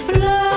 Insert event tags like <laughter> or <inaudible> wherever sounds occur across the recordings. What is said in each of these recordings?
fleur.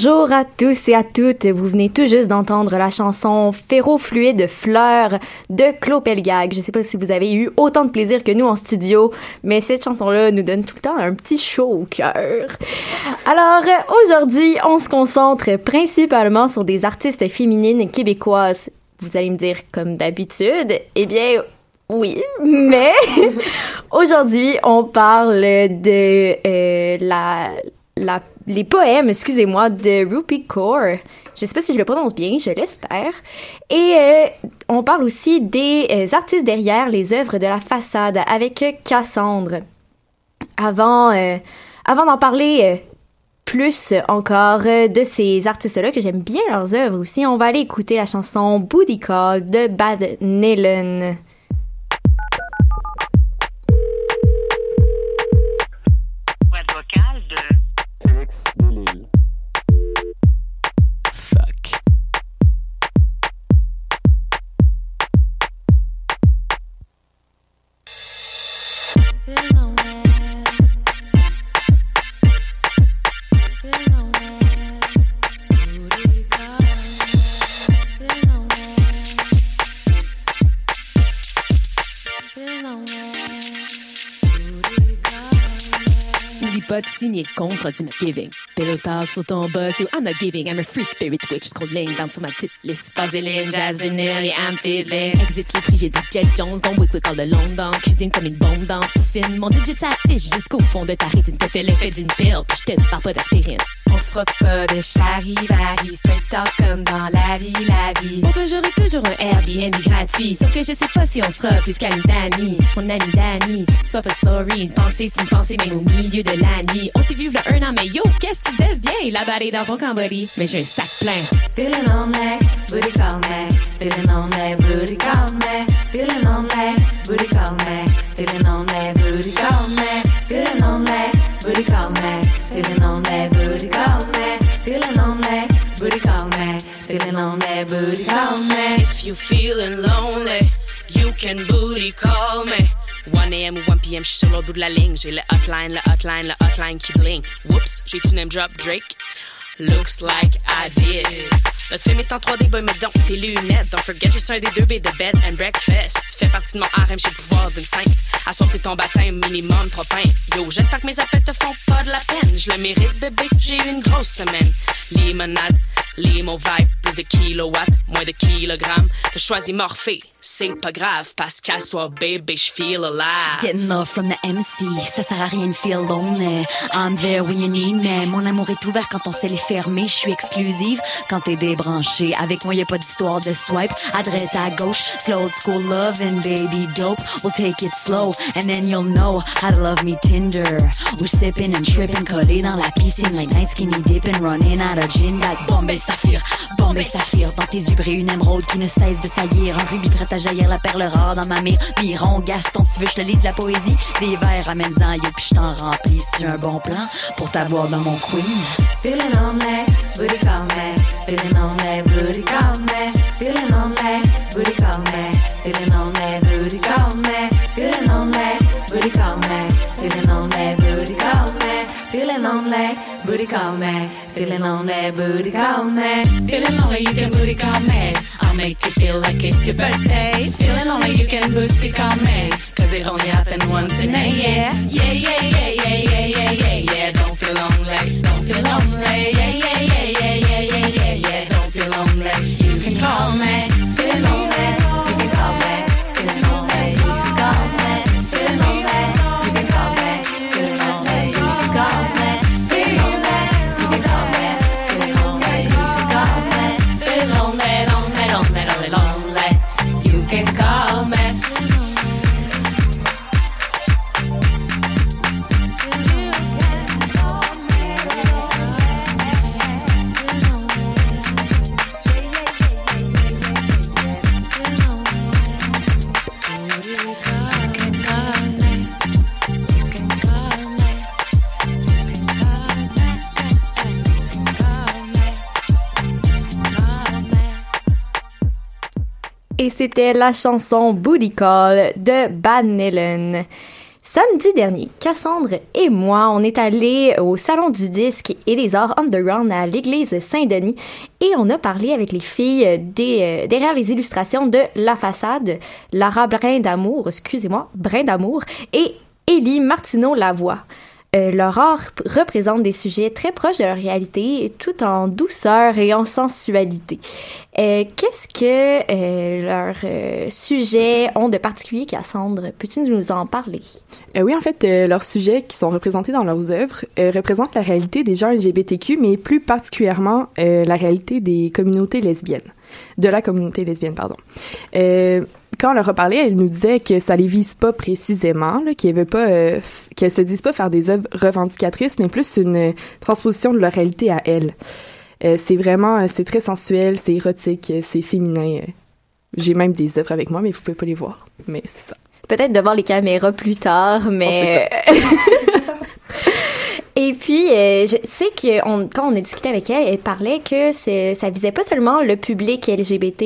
Bonjour à tous et à toutes. Vous venez tout juste d'entendre la chanson Ferrofluide Fleur de Claude Pelgag. Je sais pas si vous avez eu autant de plaisir que nous en studio, mais cette chanson-là nous donne tout le temps un petit chaud au cœur. Alors, aujourd'hui, on se concentre principalement sur des artistes féminines québécoises. Vous allez me dire comme d'habitude. Eh bien, oui, <laughs> mais <laughs> aujourd'hui, on parle de euh, la, la les poèmes, excusez-moi, de Rupi Kaur. Je sais pas si je le prononce bien, je l'espère. Et euh, on parle aussi des euh, artistes derrière les œuvres de la façade avec Cassandre. Avant, euh, avant d'en parler plus encore de ces artistes-là, que j'aime bien leurs œuvres aussi, on va aller écouter la chanson Booty Call de Bad Nelen. N'oublie pas de signer le contrat du giving. Pillow sur ton boss, yo, I'm not giving. I'm a free spirit witch. Lignes dans sur ma petite liste. Vaseline, jazz, vanilla, I'm fiddling. Exit les prix, j'ai des Jet Jones. Don't wake, wake all the long down. Cuisine comme une bombe dans piscine. Mon digit s'affiche jusqu'au fond de ta rétine. Te fait l'effet d'une pile, pis je te parle pas d'aspirine. On se fera pas de charivari. Straight talk comme dans la vie, la vie. Pour toujours et toujours un Airbnb gratuit. Sauf que je sais pas si on sera plus qu'amis d'amis. Mon ami d'amis. Sois pas sorry. Une pensée, c'est une pensée même au milieu de la nuit. On s'est vu v'là un an, mais yo, qu'est-ce que tu deviens? La balle est dans ton cambody. Mais j'ai un sac plein. Feeling on that, booty call me. Feeling on that, booty call me. Feeling on that, booty call me. Feeling on that, on that, booty call me. Feeling on that, booty call me. If you feeling lonely, you can booty call me. 1 a.m. ou 1 p.m. Je suis sur l'autre bout de la ligne. J'ai le hotline, le hotline, le hotline qui bling. Whoops, j'ai-tu name drop Drake? Looks like I did. Notre film est en 3D, boy, mais donc tes lunettes. Don't forget, je suis un des deux B de bed and breakfast. Tu fais partie de mon harem, j'ai le pouvoir d'une sainte. À ton baptême, minimum, trois pintes. Yo, j'espère que mes appels te font pas de la peine. Je le mérite, bébé, j'ai eu une grosse semaine. Limonade, limo vibe, plus de kilowatts, moins de kilogrammes. T'as choisi Morphée, c'est pas grave, parce qu'à soir, bébé, je feel alive. Getting love from the MC, ça sert à rien de feel lonely. I'm there when you need me. Mon amour est ouvert quand on sait les fermer. Je suis exclusive quand t'es débranché. Avec moi, y a pas d'histoire de swipe. À droite, à gauche, slow school love and baby dope. We'll take it slow and then you'll know how to love me tender. We're sipping and tripping, collés dans la piscine, like night skinny dipping, running out of gin. That Bombay Saphir, Bombay Saphir. Dans tes yeux brille une émeraude qui ne cesse de saillir. Un rubis prêt à jaillir, la perle rare dans ma mire. Miron, Gaston, tu veux je te lise la poésie? Des vers, amène-en, yo, pis je t'en remplis. C'est un bon plan pour t'avoir dans mon queen. Feeling on that, booty call me. Feeling on that, booty call me. Feeling on that, booty call me. Feeling on that, booty call me. Feeling on that, booty call me. Feeling on that, booty call me. Feeling on that, booty call me. Feeling on that, booty call me. Feeling lonely, you can booty call me. Make you feel like it's your birthday. Feeling lonely, you can booty call me. Cause it only happens once in a year. Yeah, yeah, yeah, yeah, yeah, yeah, yeah, yeah. Don't feel lonely, don't feel lonely. C'était la chanson Booty Call de Nellen. Samedi dernier, Cassandre et moi, on est allés au Salon du disque et des arts underground à l'église Saint-Denis et on a parlé avec les filles euh, derrière les illustrations de La Façade, Lara Brin d'Amour, excusez-moi, Brin d'Amour, et Élie Martineau-Lavoie. Euh, leur art représente des sujets très proches de leur réalité, tout en douceur et en sensualité. Euh, Qu'est-ce que euh, leurs euh, sujets ont de particulier, Cassandre? Peux-tu nous en parler? Oui, en fait, leurs sujets qui sont représentés dans leurs œuvres représentent la réalité des gens LGBTQ, mais plus particulièrement la réalité des communautés lesbiennes, de la communauté lesbienne, pardon. Quand on leur a parlé, elles nous disaient que ça les vise pas précisément, qu'elles veulent pas, euh, qu'elles se disent pas faire des œuvres revendicatrices, mais plus une transposition de leur réalité à elles. Euh, c'est vraiment, euh, c'est très sensuel, c'est érotique, euh, c'est féminin. euh. J'ai même des œuvres avec moi, mais vous pouvez pas les voir. Mais c'est ça. Peut-être devant les caméras plus tard, mais... <laughs> Et puis, euh, je sais que on- quand on a discuté avec elle, elle parlait que ça visait pas seulement le public LGBT.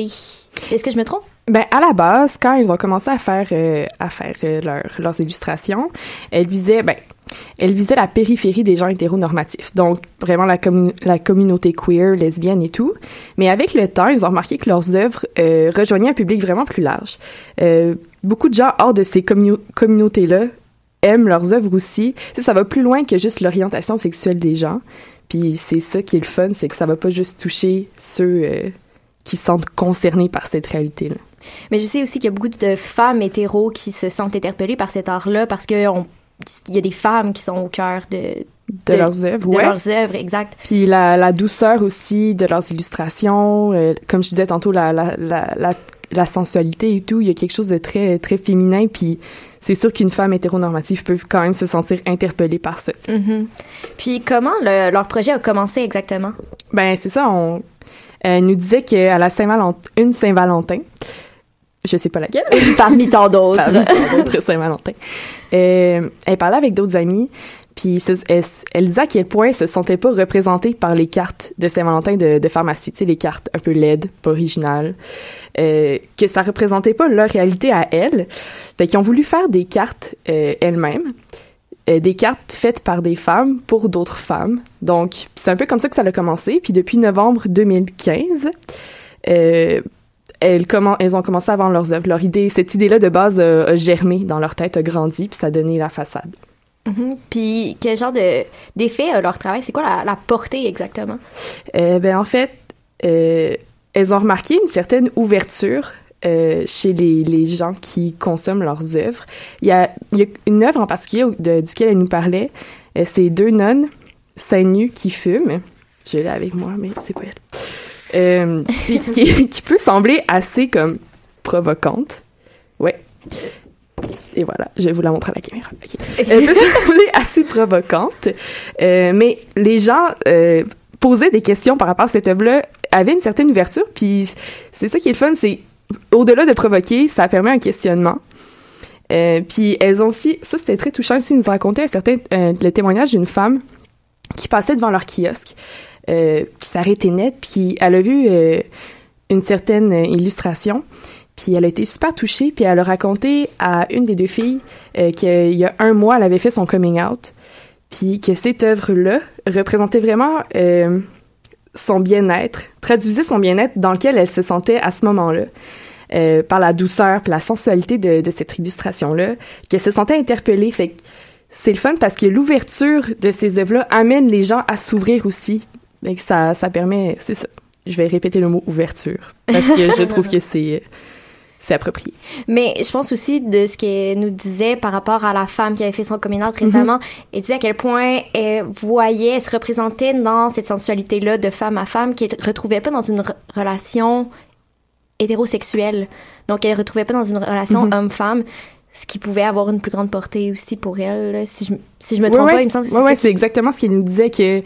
Est-ce que je me trompe? Ben à la base, quand ils ont commencé à faire euh, à faire euh, leur- leurs illustrations, elles visaient ben elles visaient la périphérie des gens hétéronormatifs, donc vraiment la, commu- la communauté queer, lesbienne et tout. Mais avec le temps, ils ont remarqué que leurs œuvres euh, rejoignaient un public vraiment plus large. Euh, beaucoup de gens hors de ces commu- communautés-là aiment leurs œuvres aussi. Sais, ça va plus loin que juste l'orientation sexuelle des gens. Puis c'est ça qui est le fun, c'est que ça va pas juste toucher ceux euh, qui se sentent concernés par cette réalité-là. Mais je sais aussi qu'il y a beaucoup de femmes hétéros qui se sentent interpellées par cet art-là parce que on- il y a des femmes qui sont au cœur de, de, leurs œuvres, de ouais. leurs œuvres, exact. Puis la, la douceur aussi de leurs illustrations, euh, comme je disais tantôt, la, la, la, sensualité et tout, il y a quelque chose de très très féminin. Puis c'est sûr qu'une femme hétéronormative peut quand même se sentir interpellée par ça. sais. Mhm. Puis comment le- leur projet a commencé exactement? Ben c'est ça, on nous disait qu'à la Saint-Valentin, une Saint-Valentin, je sais pas laquelle, <laughs> Parmi tant d'autres. parmi tant d'autres Saint-Valentin, euh, elle parlait avec d'autres amis, puis elle disait à quel point elle se sentait pas représentée par les cartes de Saint-Valentin de, de pharmacie, tu sais, les cartes un peu laides, pas originales, euh, que ça représentait pas leur réalité à elle. Fait qu'ils ont voulu faire des cartes euh, elles-mêmes, euh, des cartes faites par des femmes pour d'autres femmes. Donc, c'est un peu comme ça que ça a commencé. Puis depuis novembre 2015, euh, elles, ont commencé à vendre leurs œuvres. Leur idée, cette idée-là de base a, a germé dans leur tête, a grandi, puis ça a donné la façade. Mhm. Puis quel genre de d'effet a leur travail? C'est quoi la, la portée exactement? Euh, ben en fait, euh, elles ont remarqué une certaine ouverture euh, chez les, les gens qui consomment leurs œuvres. Il y a, il y a une œuvre en particulier de- duquel elle nous parlait. Euh, c'est deux nonnes seins nus qui fument. Je l'ai avec moi, mais c'est pas elle. Euh, <laughs> puis qui, qui peut sembler assez comme provocante. Ouais. Et voilà, je vais vous la montrer à la caméra. Elle peut <laughs> sembler assez provocante, euh, mais les gens euh, posaient des questions par rapport à cette œuvre-là, avaient une certaine ouverture, puis c'est ça qui est le fun, c'est au-delà de provoquer, ça permet un questionnement. Euh, puis elles ont aussi, ça c'était très touchant aussi, ils nous racontaient un certain, euh, le témoignage d'une femme qui passait devant leur kiosque, euh, puis s'arrêtait net, puis elle a vu euh, une certaine euh, illustration, puis elle a été super touchée, puis elle a raconté à une des deux filles euh, qu'il y a un mois, elle avait fait son coming out, puis que cette œuvre-là représentait vraiment euh, son bien-être, traduisait son bien-être dans lequel elle se sentait à ce moment-là. Par la douceur, puis la sensualité de, cette illustration-là, qu'elle se sentait interpellée. Fait c'est le fun parce que l'ouverture de ces œuvres-là amène les gens à s'ouvrir aussi. Que ça, ça permet, c'est ça. Je vais répéter le mot ouverture parce que je trouve que c'est c'est approprié. Mais je pense aussi de ce qu'elle nous disait par rapport à la femme qui avait fait son coming out récemment. Elle disait à quel point elle voyait, elle se représentait dans cette sensualité-là de femme à femme qu'elle retrouvait pas dans une re- relation hétérosexuelle. Donc, elle retrouvait pas dans une relation homme-femme, ce qui pouvait avoir une plus grande portée aussi pour elle. là. Si je, si je me trompe ouais. pas, il me semble que c'est Ouais, ouais, exactement ce qu'il nous disait que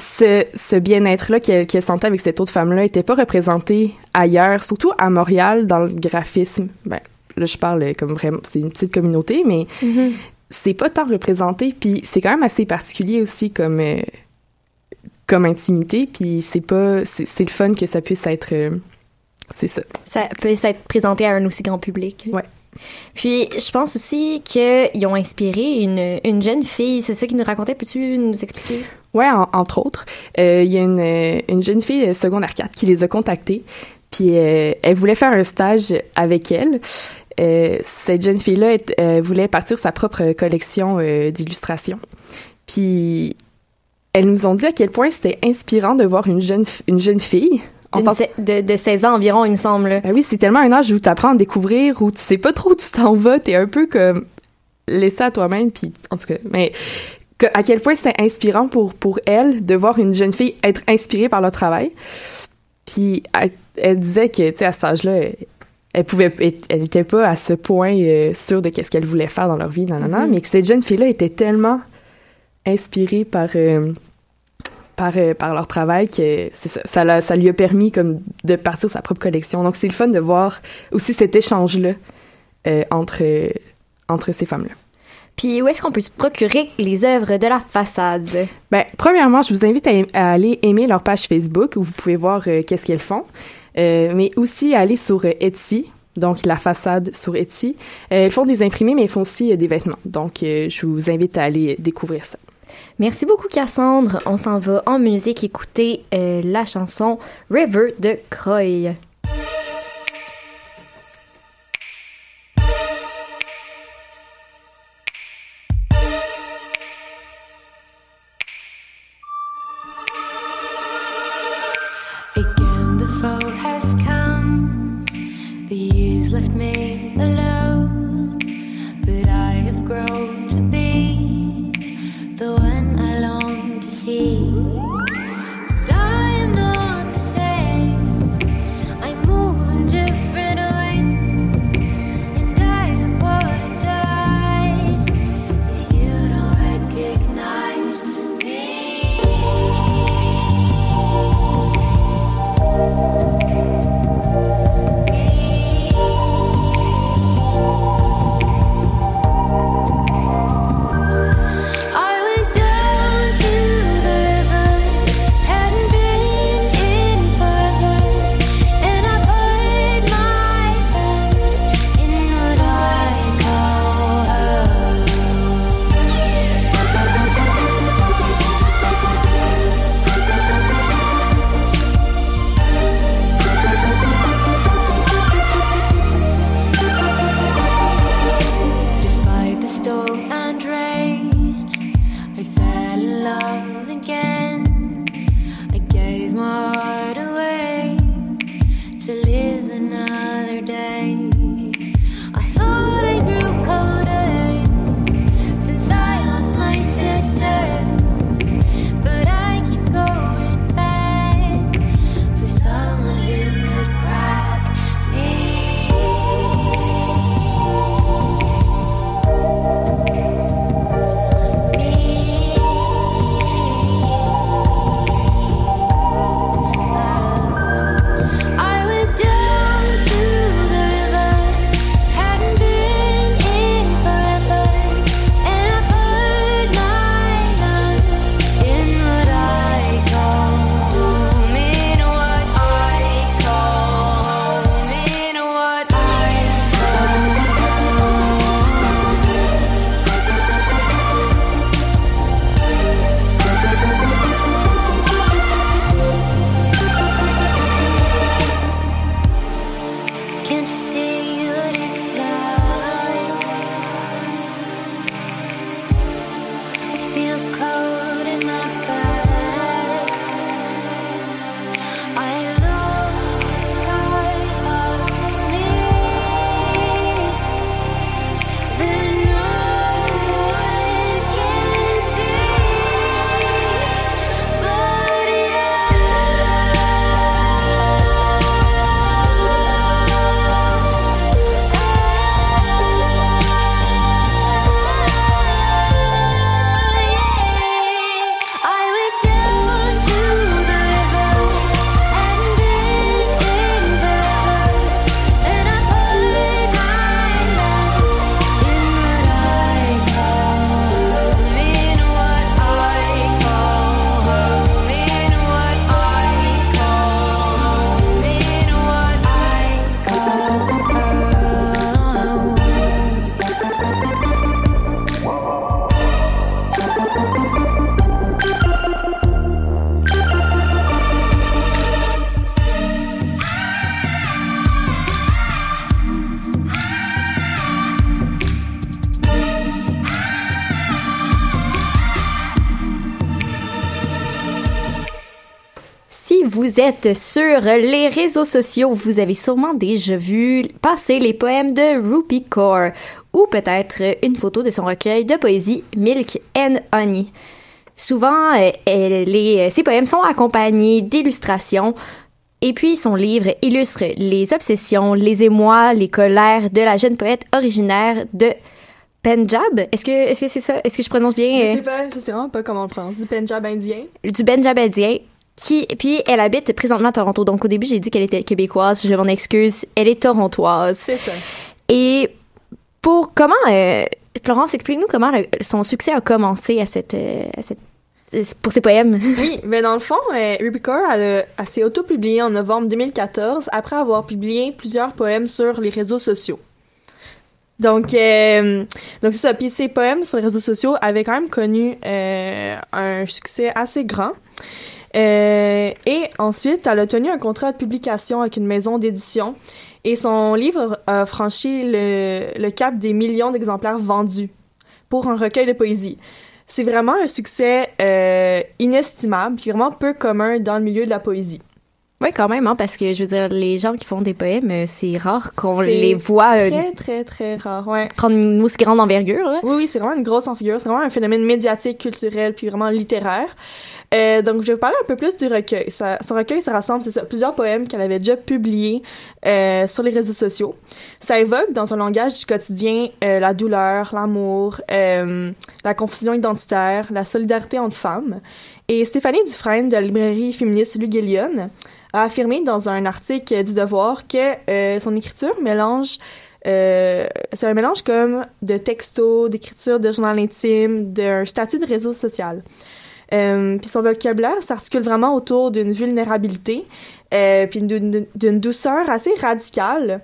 ce, ce bien-être-là qu'elle qu'elle sentait avec cette autre femme-là était pas représenté ailleurs, surtout à Montréal, dans le graphisme. Ben, là, je parle comme vraiment, c'est une petite communauté, mais Mhm. c'est pas tant représenté, puis c'est quand même assez particulier aussi comme, euh, comme intimité, puis c'est pas, c'est c'est le fun que ça puisse être, euh, c'est ça. Ça peut s'être présenté à un aussi grand public. Ouais. Puis, je pense aussi qu'ils ont inspiré une, une jeune fille. C'est ça qu'ils nous racontait. Peux-tu nous expliquer? En- entre autres. Euh, Il y a une, euh, une jeune fille euh, secondaire 4 qui les a contactés. Puis, elle voulait faire un stage avec elle. Cette jeune fille-là voulait partir sa propre collection d'illustrations. Puis, elles nous ont dit à quel point c'était inspirant de voir une jeune, une jeune fille. De, de 16 ans environ, il me semble. Ben oui, c'est tellement un âge où tu apprends à découvrir, où tu sais pas trop où tu t'en vas, t'es un peu comme laissé à toi-même, puis en tout cas, mais que- à quel point c'était inspirant pour, pour elle de voir une jeune fille être inspirée par le travail. Puis elle, elle disait que, tu sais, à cet âge-là, elle, elle pouvait, elle était pas à ce point euh, sûre de qu'est-ce qu'elle voulait faire dans leur vie, nanana, Mhm. mais que cette jeune fille-là était tellement inspirée par, euh, par, euh, par leur travail que ça, ça, l'a- ça lui a permis comme de partir sa propre collection. Donc c'est le fun de voir aussi cet échange-là euh, entre, euh, entre ces femmes-là. Puis, où est-ce qu'on peut se procurer les œuvres de la façade? Ben, premièrement, je vous invite à, à aller aimer leur page Facebook où vous pouvez voir euh, qu'est-ce qu'elles font, Euh, mais aussi à aller sur Etsy. Donc, la façade sur Etsy. Elles font des imprimés, mais elles font aussi des vêtements. Donc, je vous invite à aller découvrir ça. Merci beaucoup, Cassandre. On s'en va en musique écouter euh, la chanson River de Croy. Êtes sur les réseaux sociaux, vous avez sûrement déjà vu passer les poèmes de Rupi Kaur ou peut-être une photo de son recueil de poésie Milk and Honey. Souvent, euh, elle- les, ces poèmes sont accompagnés d'illustrations et puis son livre illustre les obsessions, les émois, les colères de la jeune poète originaire de Punjab. Est-ce que est-ce que c'est ça? Est-ce que je prononce bien Je euh, sais pas, je sais vraiment pas comment on le prononce. Du Punjab indien? du Punjab indien qui puis elle habite présentement à Toronto. Donc au début, j'ai dit qu'elle était québécoise, je m'en excuse, elle est torontoise. C'est ça. Et pour comment euh, Florence, explique-nous comment le- son succès a commencé à cette, euh, à cette pour ses poèmes. <laughs> Oui, mais dans le fond, euh, Ruby Kaur, elle, a- elle s'est auto-publiée en novembre 2014 après avoir publié plusieurs poèmes sur les réseaux sociaux. Donc, euh, donc c'est ça. Puis ses poèmes sur les réseaux sociaux avaient quand même connu euh, un succès assez grand. Euh, et ensuite, elle a obtenu un contrat de publication avec une maison d'édition. Et son livre a franchi le, le cap des millions d'exemplaires vendus pour un recueil de poésie. C'est vraiment un succès euh, inestimable, puis vraiment peu commun dans le milieu de la poésie. Oui, quand même, hein, parce que je veux dire, les gens qui font des poèmes, euh, c'est rare qu'on les voit euh, Très, très, très rare, ouais. prendre une aussi grande envergure. Là. Oui, oui, c'est vraiment une grosse envergure. C'est vraiment un phénomène médiatique, culturel, puis vraiment littéraire. Euh, donc, je vais vous parler un peu plus du recueil. Son recueil, ça rassemble, plusieurs poèmes qu'elle avait déjà publiés euh, sur les réseaux sociaux. Ça évoque, dans un langage du quotidien, euh, la douleur, l'amour, euh, la confusion identitaire, la solidarité entre femmes. Et Stéphanie Dufresne, de la librairie féministe Lugelion, a affirmé dans un article du Devoir que euh, son écriture mélange euh, c'est un mélange comme de texto, d'écriture de journal intime, d'un statut de réseau social. Euh, puis son vocabulaire s'articule vraiment autour d'une vulnérabilité, euh, puis d'une douceur assez radicale,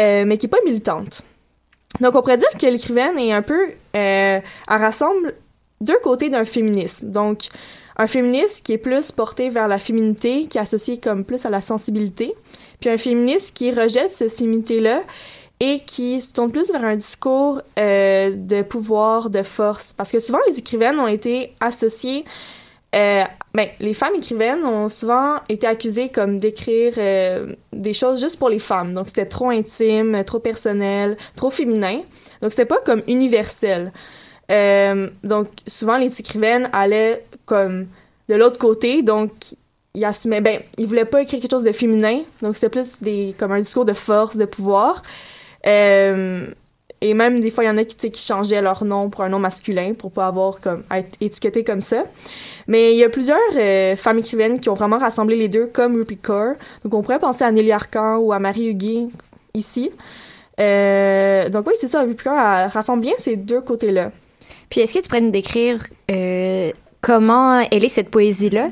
euh, mais qui est pas militante. Donc on pourrait dire que l'écrivaine est un peu, euh, elle rassemble deux côtés d'un féminisme. Donc un féminisme qui est plus porté vers la féminité, qui est associé comme plus à la sensibilité, puis un féministe qui rejette cette féminité-là et qui se tourne plus vers un discours euh, de pouvoir, de force. Parce que souvent, les écrivaines ont été associées... Euh, ben, les femmes écrivaines ont souvent été accusées comme d'écrire euh, des choses juste pour les femmes. Donc, c'était trop intime, trop personnel, trop féminin. Donc, c'était pas comme universel. Donc, souvent, les écrivaines allaient comme de l'autre côté. Donc, ils assumaient... Ben, ils voulaient pas écrire quelque chose de féminin. Donc, c'était plus des, comme un discours de force, de pouvoir. Euh, et même des fois, il y en a qui, qui changeaient leur nom pour un nom masculin pour pas avoir comme être étiqueté comme ça. Mais il y a plusieurs euh, femmes écrivaines qui ont vraiment rassemblé les deux, comme Rupi Kaur. Donc on pourrait penser à Nelly Arcan ou à Marie Huguet ici. Euh, donc oui, c'est ça, Rupi Kaur rassemble bien ces deux côtés-là. Puis est-ce que tu pourrais nous décrire comment elle est cette poésie-là?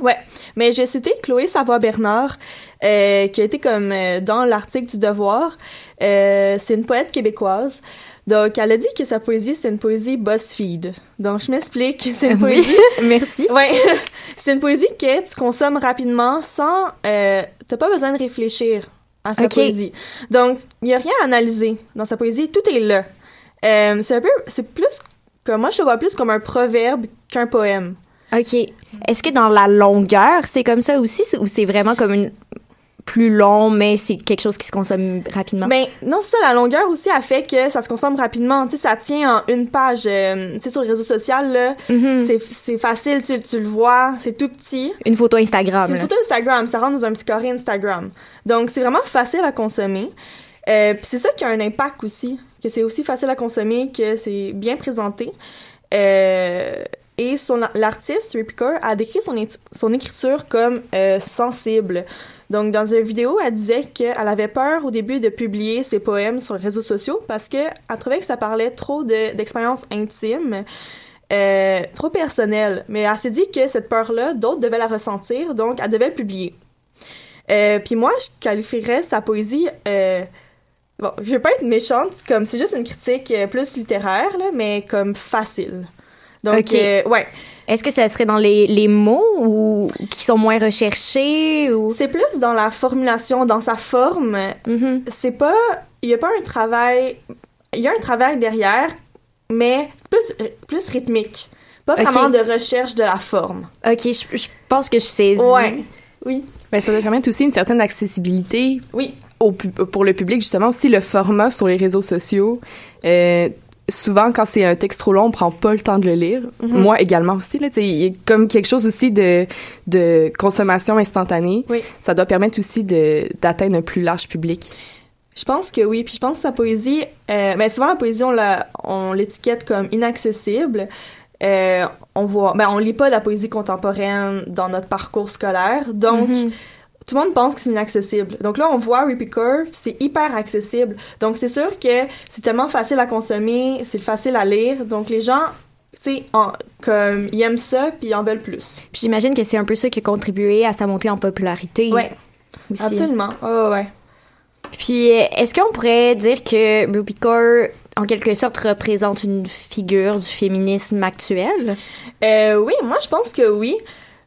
Ouais, mais j'ai cité Chloé Savoie-Bernard, euh, qui a été comme euh, dans l'article du Devoir. Euh, c'est une poète québécoise. Donc, elle a dit que sa poésie, c'est une poésie BuzzFeed. Donc, je m'explique. C'est une Oui. poésie... <laughs> Merci. Ouais. <laughs> c'est une poésie que tu consommes rapidement sans... Euh, T'as pas besoin de réfléchir à sa Ok. poésie. Donc, il y a rien à analyser dans sa poésie. Tout est là. Euh, c'est un peu... C'est plus... Comme moi, je le vois plus comme un proverbe qu'un poème. OK. Est-ce que dans la longueur, c'est comme ça aussi ou c'est vraiment comme une plus long, mais c'est quelque chose qui se consomme rapidement? Ben non, c'est ça, la longueur aussi a fait que ça se consomme rapidement. Tu sais, ça tient en une page. euh, tu sais, sur le réseau social, là, c'est, c'est facile, tu, tu le vois, c'est tout petit. Une photo Instagram. C'est une photo Instagram, ça rentre dans un petit carré Instagram. Donc, c'est vraiment facile à consommer. Euh, Puis c'est ça qui a un impact aussi, que c'est aussi facile à consommer, que c'est bien présenté. Euh, et l'artiste, Rupi Kaur, a décrit son, écriture comme euh, sensible. Donc, dans une vidéo, elle disait qu'elle avait peur au début de publier ses poèmes sur les réseaux sociaux parce qu'elle trouvait que ça parlait trop de, d'expériences intimes, euh, trop personnelles. Mais elle s'est dit que cette peur-là, d'autres devaient la ressentir, donc elle devait le publier. Euh, Puis moi, je qualifierais sa poésie... Bon, je vais pas être méchante, comme c'est juste une critique plus littéraire, mais comme facile. Donc, euh, ouais. Est-ce que ça serait dans les, les mots ou qui sont moins recherchés ou? C'est plus dans la formulation, dans sa forme. C'est pas, il y a pas un travail, il y a un travail derrière, mais plus plus rythmique. Pas vraiment de recherche de la forme. OK, je, je pense que je saisis. Ouais. Oui. Ben, ça doit permettre aussi une certaine accessibilité. Oui. Au, pour le public, justement. Aussi, le format sur les réseaux sociaux. Euh, souvent, quand c'est un texte trop long, on prend pas le temps de le lire. Mhm. Moi également aussi, là. Il y a comme quelque chose aussi de, de consommation instantanée. Oui. Ça doit permettre aussi d'atteindre un plus large public. Je pense que oui, puis je pense que sa poésie, euh, ben souvent la poésie on la, on l'étiquette comme inaccessible. Euh, on voit, ben on lit pas de la poésie contemporaine dans notre parcours scolaire, donc Mhm. Tout le monde pense que c'est inaccessible. Donc là on voit Rippy Curve, c'est hyper accessible. Donc c'est sûr que c'est tellement facile à consommer, c'est facile à lire, donc les gens, tu sais, comme ils aiment ça puis ils en veulent plus. Puis j'imagine que c'est un peu ça qui a contribué à sa montée en popularité. Aussi. Absolument. Ouais, ouais. Puis euh, est-ce qu'on pourrait dire que Ruby Kaur, en quelque sorte, représente une figure du féminisme actuel? Euh, oui, moi je pense que oui.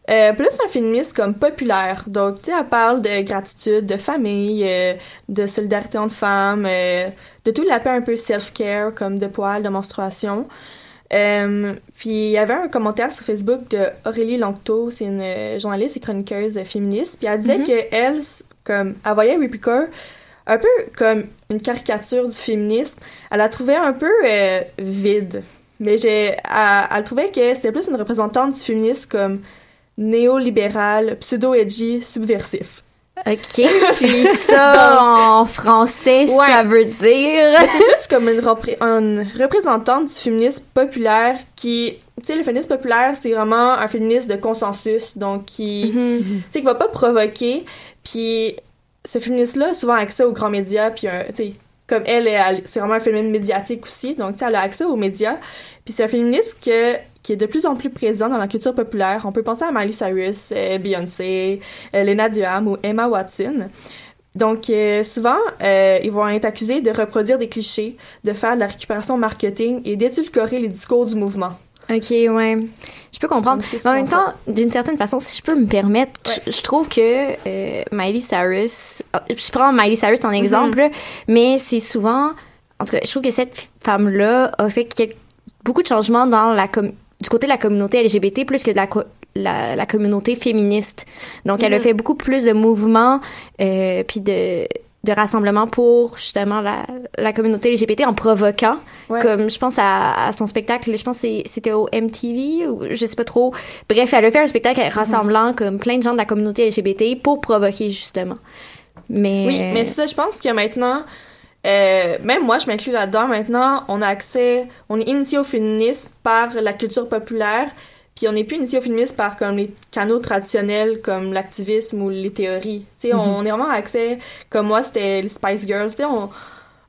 Euh, plus un féministe comme populaire. Donc, tu sais, elle parle de gratitude, de famille, euh, de solidarité entre femmes, euh, de tout l'appel un peu self-care, comme de poils, de menstruation. Euh, puis il y avait un commentaire sur Facebook de Aurélie Langto, c'est une journaliste et chroniqueuse féministe, puis elle disait que elle, s- comme, elle voyait un peu comme une caricature du féminisme. Elle la trouvait un peu vide. Mais j'ai, elle, elle trouvait que c'était plus une représentante du féminisme comme néolibéral, pseudo-edgy, subversif. OK. Puis ça, <laughs> en français, Ouais. ça veut dire... C'est plus comme une, repré- une représentante du féminisme populaire qui... Tu sais, le féminisme populaire, c'est vraiment un féminisme de consensus, donc qui... Mhm. Tu sais, qui va pas provoquer, puis ce féministe-là a souvent accès aux grands médias, puis un- tu sais, comme elle, elle- c'est vraiment un phénomène médiatique aussi, donc tu sais, elle a accès aux médias, puis c'est un féministe que, qui est de plus en plus présent dans la culture populaire. On peut penser à Miley Cyrus, euh, Beyoncé, euh, Lena Duham ou Emma Watson. Donc, euh, souvent, euh, ils vont être accusés de reproduire des clichés, de faire de la récupération marketing et d'édulcorer les discours du mouvement. OK, ouais. Je peux comprendre. Donc, c'est Mais en même temps, d'une certaine façon, si je peux me permettre, je- je trouve que euh, Miley Cyrus, ah, je prends Miley Cyrus en exemple, là, mais c'est souvent, en tout cas, je trouve que cette femme-là a fait quel- beaucoup de changements dans la com- du côté de la communauté LGBT plus que de la, la, la communauté féministe. Donc, elle a Mhm. fait beaucoup plus de mouvements euh, puis de de rassemblements pour justement la, la communauté LGBT en provoquant Ouais. comme je pense à, à son spectacle je pense que c'était au MTV ou je sais pas trop bref elle a fait un spectacle rassemblant comme plein de gens de la communauté LGBT pour provoquer justement mais Oui, mais c'est ça, je pense que maintenant, euh, même moi, je m'inclus là-dedans. Maintenant, on a accès, on est initié au féminisme par la culture populaire, puis on n'est plus initié au féminisme par comme les canaux traditionnels comme l'activisme ou les théories. Tu sais, Mhm. on est vraiment accès, comme moi, c'était les Spice Girls, tu sais, on...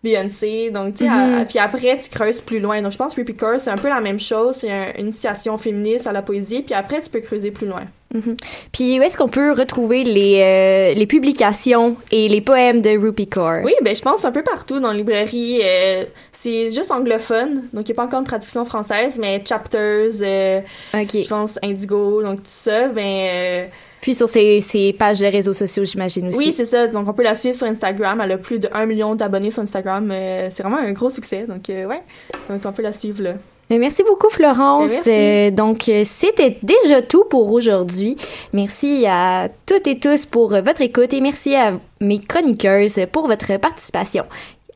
Beyoncé, donc tu sais, Mhm. à- puis après tu creuses plus loin. Donc je pense que Rippy Curse, c'est un peu la même chose, c'est un- une initiation féministe à la poésie, puis après tu peux creuser plus loin. Mhm. puis où est-ce qu'on peut retrouver les euh, les publications et les poèmes de Rupi Kaur? Oui, ben je pense un peu partout dans les librairies. euh, c'est juste anglophone, donc il n'y a pas encore de traduction française, mais Chapters, euh, je pense Indigo, donc tout ça, ben... puis sur ces pages de réseaux sociaux j'imagine aussi oui, c'est ça. Donc on peut la suivre sur Instagram. Elle a plus de 1 million d'abonnés sur Instagram. c'est vraiment un gros succès. Donc ouais, donc on peut la suivre là. Merci beaucoup, Florence. Merci. Euh, donc, euh, c'était déjà tout pour aujourd'hui. Merci à toutes et tous pour votre écoute et merci à mes chroniqueuses pour votre participation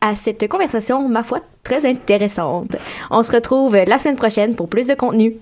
à cette conversation, ma foi, très intéressante. On se retrouve la semaine prochaine pour plus de contenu.